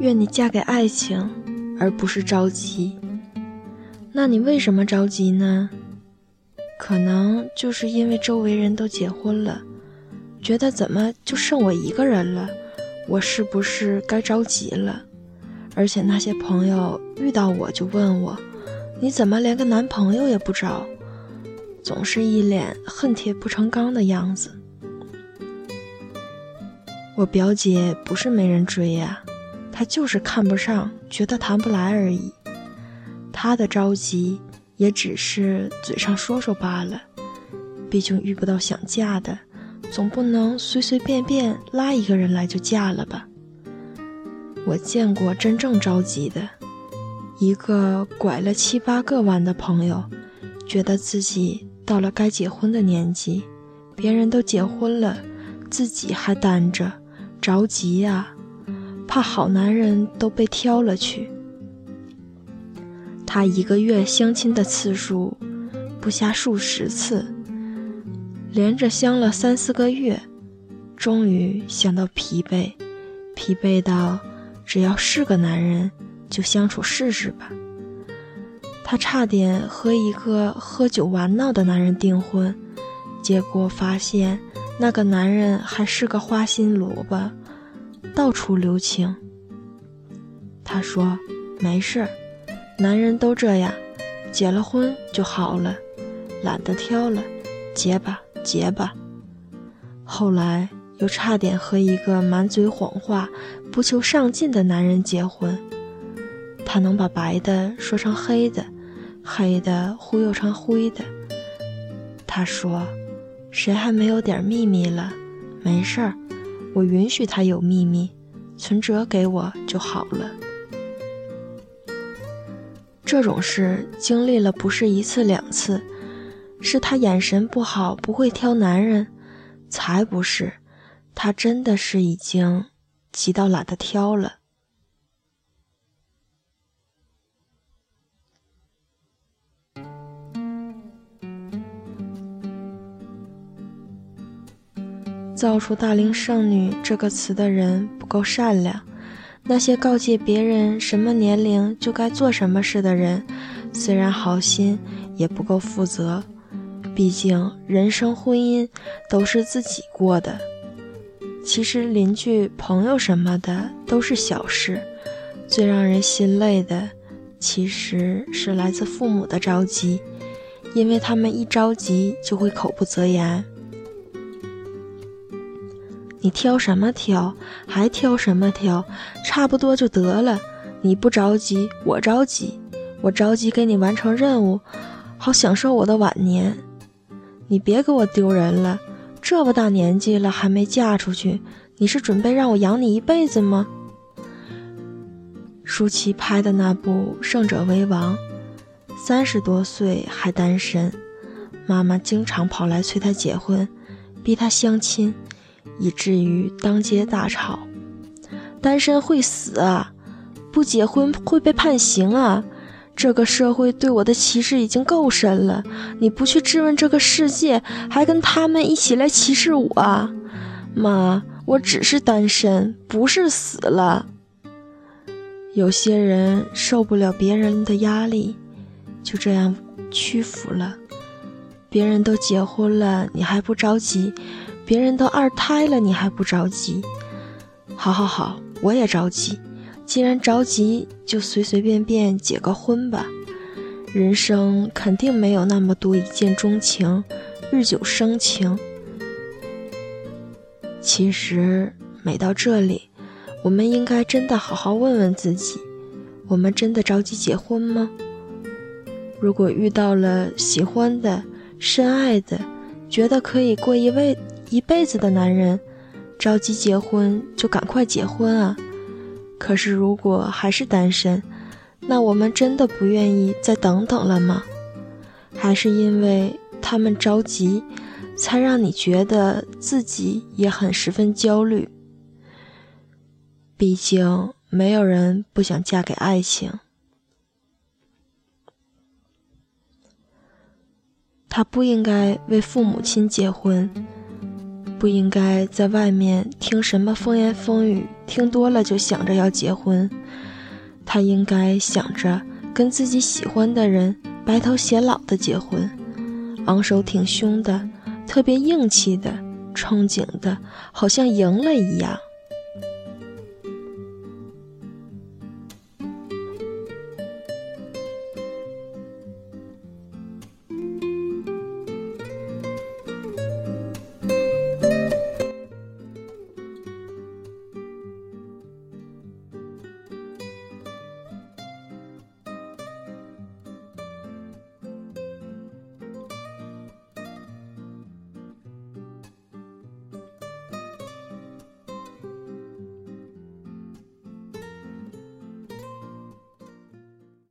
愿你嫁给爱情，而不是着急。那你为什么着急呢？可能就是因为周围人都结婚了，觉得怎么就剩我一个人了？我是不是该着急了？而且那些朋友遇到我就问我：“你怎么连个男朋友也不找？”总是一脸恨铁不成钢的样子。我表姐不是没人追呀，他就是看不上，觉得谈不来而已。他的着急也只是嘴上说说罢了，毕竟遇不到想嫁的，总不能随随便便拉一个人来就嫁了吧。我见过真正着急的，一个拐了七八个弯的朋友，觉得自己到了该结婚的年纪，别人都结婚了，自己还单着。着急呀，怕好男人都被挑了去。他一个月相亲的次数不下数十次，连着相了三四个月，终于相到疲惫，疲惫到只要是个男人就相处试试吧。他差点和一个喝酒玩闹的男人订婚，结果发现。那个男人还是个花心萝卜，到处留情。他说：“没事儿，男人都这样，结了婚就好了，懒得挑了，结吧，结吧。”后来又差点和一个满嘴谎话、不求上进的男人结婚。他能把白的说成黑的，黑的忽悠成灰的。他说。谁还没有点秘密了？没事儿，我允许他有秘密，存折给我就好了。这种事经历了不是一次两次，是他眼神不好，不会挑男人，才不是，他真的是已经急到懒得挑了。造出“大龄剩女”这个词的人不够善良，那些告诫别人什么年龄就该做什么事的人，虽然好心，也不够负责。毕竟人生婚姻都是自己过的。其实邻居、朋友什么的都是小事，最让人心累的，其实是来自父母的着急，因为他们一着急就会口不择言。你挑什么挑？还挑什么挑？差不多就得了。你不着急，我着急。我着急给你完成任务，好享受我的晚年。你别给我丢人了。这么大年纪了还没嫁出去，你是准备让我养你一辈子吗？舒淇拍的那部《胜者为王》，三十多岁还单身，妈妈经常跑来催她结婚，逼她相亲。以至于当街大吵，单身会死啊！不结婚会被判刑啊！这个社会对我的歧视已经够深了，你不去质问这个世界，还跟他们一起来歧视我？啊妈，我只是单身，不是死了。有些人受不了别人的压力，就这样屈服了。别人都结婚了，你还不着急？别人都二胎了，你还不着急？好好好，我也着急。既然着急，就随随便便结个婚吧。人生肯定没有那么多一见钟情、日久生情。其实，每到这里，我们应该真的好好问问自己：我们真的着急结婚吗？如果遇到了喜欢的、深爱的，觉得可以过一位。一辈子的男人，着急结婚就赶快结婚啊！可是如果还是单身，那我们真的不愿意再等等了吗？还是因为他们着急，才让你觉得自己也很十分焦虑？毕竟没有人不想嫁给爱情。他不应该为父母亲结婚。不应该在外面听什么风言风语，听多了就想着要结婚。他应该想着跟自己喜欢的人白头偕老的结婚，昂首挺胸的，特别硬气的，憧憬的，好像赢了一样。